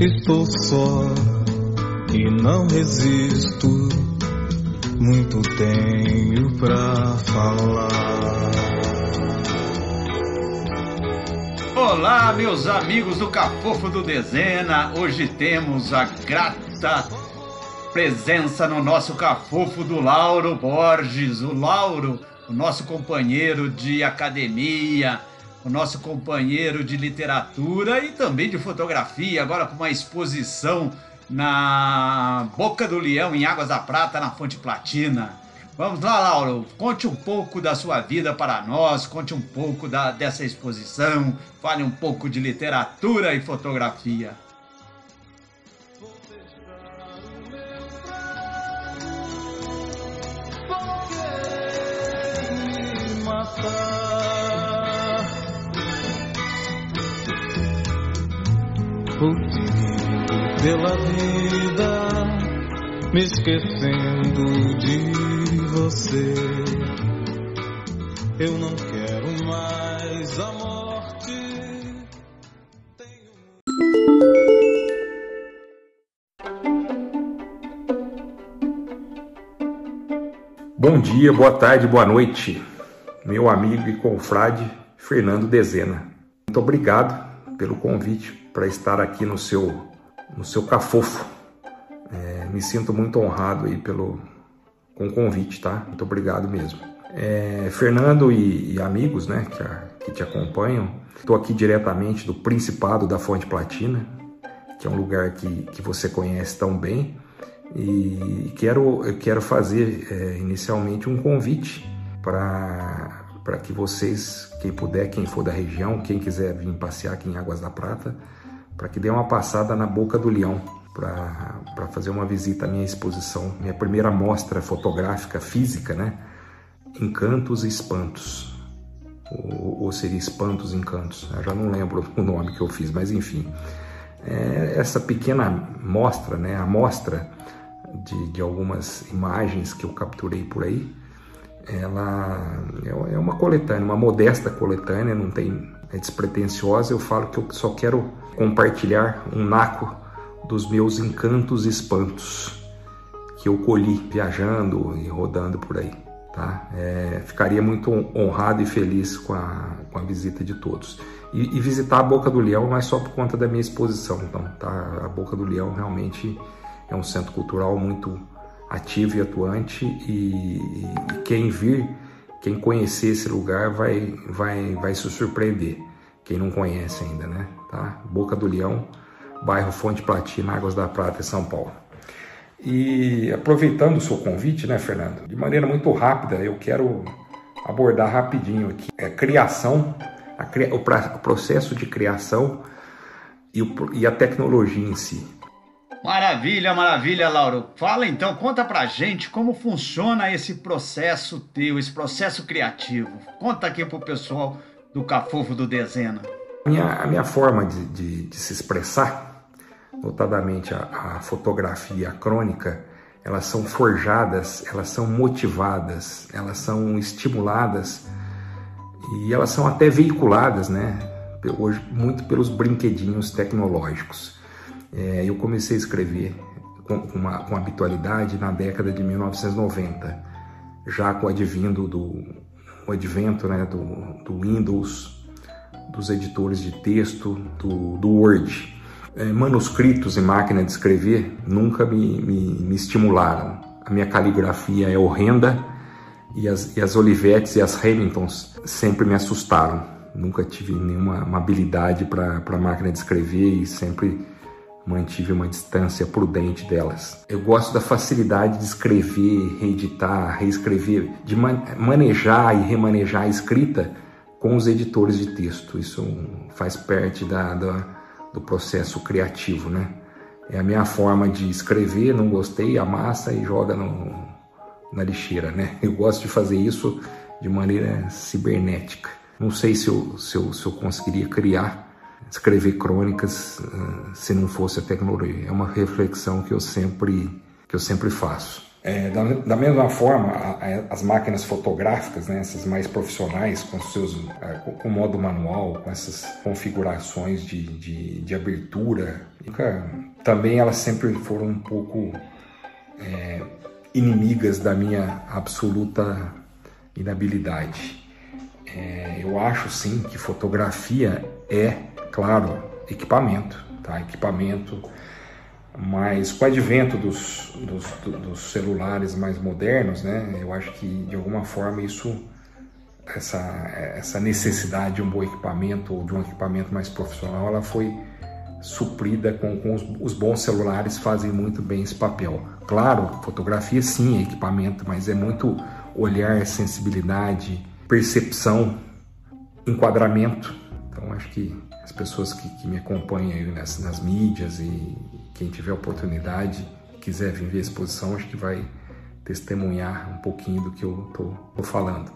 Estou só e não resisto. Muito tenho pra falar. Olá, meus amigos do Cafofo do Dezena. Hoje temos a grata presença no nosso Cafofo do Lauro Borges. O Lauro, o nosso companheiro de academia, o nosso companheiro de literatura e também de fotografia, agora com uma exposição na Boca do Leão, em Águas da Prata, na Fonte Platina. Vamos lá, Lauro, conte um pouco da sua vida para nós, conte um pouco da, dessa exposição, fale um pouco de literatura e fotografia. Fugindo pela vida, me esquecendo de você. Eu não quero mais a morte. Bom dia, boa tarde, boa noite, meu amigo e confrade Fernando Dezena. Muito obrigado pelo convite para estar aqui no seu, no seu cafofo. É, me sinto muito honrado aí pelo, com o convite, tá? Muito obrigado mesmo. É, Fernando e, e, amigos, né, que, a, que te acompanham, estou aqui diretamente do Principado da Fonte Platina, que é um lugar que, que você conhece tão bem, e quero, quero fazer é, inicialmente um convite para para que vocês, quem puder, quem for da região, quem quiser vir passear aqui em Águas da Prata, para que dê uma passada na Boca do Leão, para fazer uma visita à minha exposição, minha primeira mostra fotográfica física, né? Encantos e Espantos. Ou, ou seria Espantos e Encantos, eu já não lembro o nome que eu fiz, mas enfim. É essa pequena mostra, né? A mostra de, de algumas imagens que eu capturei por aí, ela é uma coletânea, uma modesta coletânea, não tem é despretensiosa. Eu falo que eu só quero compartilhar um naco dos meus encantos e espantos que eu colhi viajando e rodando por aí. Tá? É, ficaria muito honrado e feliz com a, com a visita de todos. E, e, visitar a Boca do Leão é só por conta da minha exposição, então, tá? A Boca do Leão realmente é um centro cultural muito ativo e atuante e, e quem vir, quem conhecer esse lugar vai, vai, vai se surpreender. Quem não conhece ainda, né? Tá? Boca do Leão, bairro Fonte Platina, Águas da Prata, São Paulo. E aproveitando o seu convite, né, Fernando? De maneira muito rápida, eu quero abordar rapidinho aqui a é, criação, a, o processo de criação e, o, e a tecnologia em si. Maravilha, maravilha, Lauro. Fala então, conta pra gente como funciona esse processo teu, esse processo criativo. Conta aqui pro pessoal do Cafofo do Dezena. Minha, a minha forma de, de, de se expressar, notadamente a, a, fotografia, a crônica, elas são forjadas, elas são motivadas, elas são estimuladas e elas são até veiculadas, né? Hoje, muito pelos brinquedinhos tecnológicos. É, eu comecei a escrever com, uma, com habitualidade na década de 1990, já com o advindo do o advento né, do, do Windows, dos editores de texto, do, do Word. É, manuscritos em máquina de escrever nunca me, me, me, estimularam. A minha caligrafia é horrenda e as, e as Olivettes e as Hamiltons sempre me assustaram. Nunca tive nenhuma habilidade para a máquina de escrever e sempre mantive uma distância prudente delas. Eu gosto da facilidade de escrever, reeditar, reescrever, de man manejar e remanejar a escrita com os editores de texto. Isso faz parte da, da do processo criativo, né? é a minha forma de escrever, não gostei, amassa e joga no, na lixeira, né? Eu gosto de fazer isso de maneira cibernética. Não sei se eu, se eu, se eu conseguiria criar, escrever crônicas uh, se não fosse a tecnologia. É uma reflexão que eu sempre, que eu sempre faço. É, da, da, mesma forma, a, a, as máquinas fotográficas, né, essas mais profissionais, com seus é, com, com modo manual, com essas configurações de, de, de abertura, também elas sempre foram um pouco é, inimigas da minha absoluta inabilidade. É, eu acho sim que fotografia é, claro, equipamento, tá? Equipamento mas com o advento dos, dos, dos, celulares mais modernos, né, eu acho que de alguma forma isso, essa, essa necessidade de um bom equipamento ou de um equipamento mais profissional, ela foi suprida com, com os, os, bons celulares fazem muito bem esse papel. Claro, fotografia sim é equipamento, mas é muito olhar, sensibilidade, percepção, enquadramento. Então acho que as pessoas que, que me acompanham aí nas, nas mídias e quem tiver oportunidade, quiser vir ver a exposição, acho que vai testemunhar um pouquinho do que eu estou falando.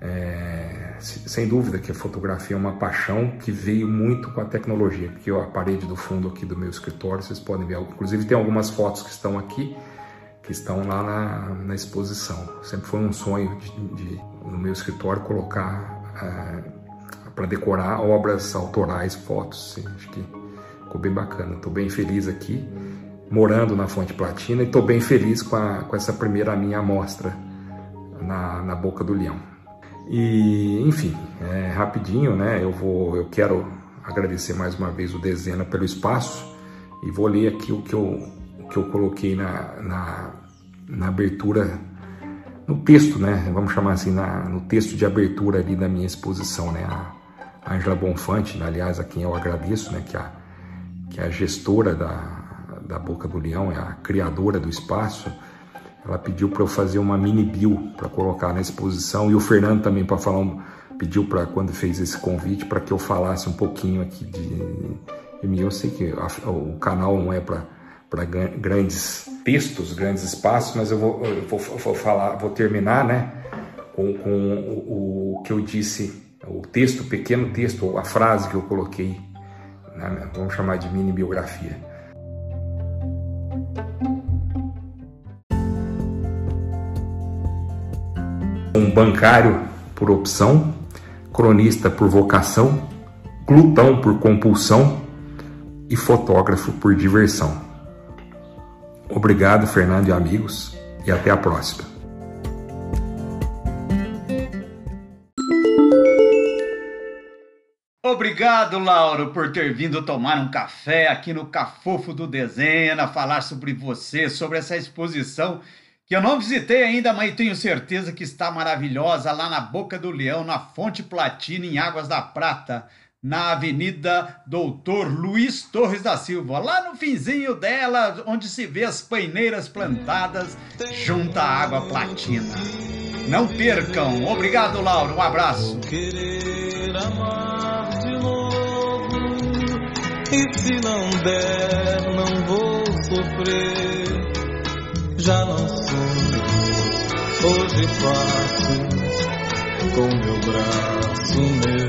É, sem dúvida que a fotografia é uma paixão que veio muito com a tecnologia, porque a parede do fundo aqui do meu escritório, vocês podem ver, inclusive tem algumas fotos que estão aqui, que estão lá na, na exposição. Sempre foi um sonho de, de no meu escritório colocar é, para decorar obras autorais, fotos. Sim, acho que Ficou bem bacana. Estou bem feliz aqui, morando na Fonte Platina, e estou bem feliz com, a, com essa primeira minha amostra na, na Boca do Leão. E, enfim, é, rapidinho, né? Eu vou, eu quero agradecer mais uma vez o Dezena pelo espaço e vou ler aqui o que eu, o que eu coloquei na, na, na abertura, no texto, né? Vamos chamar assim, na, no texto de abertura ali da minha exposição, né? A Angela Bonfante, aliás, a quem eu agradeço, né? Que a, que a gestora da, da Boca do Leão, é a criadora do espaço, ela pediu para eu fazer uma mini bio para colocar na exposição e o Fernando também para falar um, pediu para quando fez esse convite para que eu falasse um pouquinho aqui de, de mim. Eu sei que a, o canal não é para para grandes textos, grandes espaços, mas eu vou, eu vou, vou, falar, vou terminar, né, com, com o, o que eu disse, o texto, o pequeno texto, a frase que eu coloquei né? vamos chamar de mini biografia. Um bancário por opção, cronista por vocação, glutão por compulsão e fotógrafo por diversão. Obrigado, Fernando e amigos, e até a próxima. Obrigado, Lauro, por ter vindo tomar um café aqui no Cafofo do Dezena, falar sobre você, sobre essa exposição que eu não visitei ainda, mas tenho certeza que está maravilhosa lá na Boca do Leão, na Fonte Platina, em Águas da Prata, na Avenida Doutor Luiz Torres da Silva, lá no finzinho dela, onde se vê as paineiras plantadas junto à água platina. Não percam. Obrigado, Lauro. Um abraço. E se não der, não vou sofrer. Já não sou, hoje faço com meu braço meu.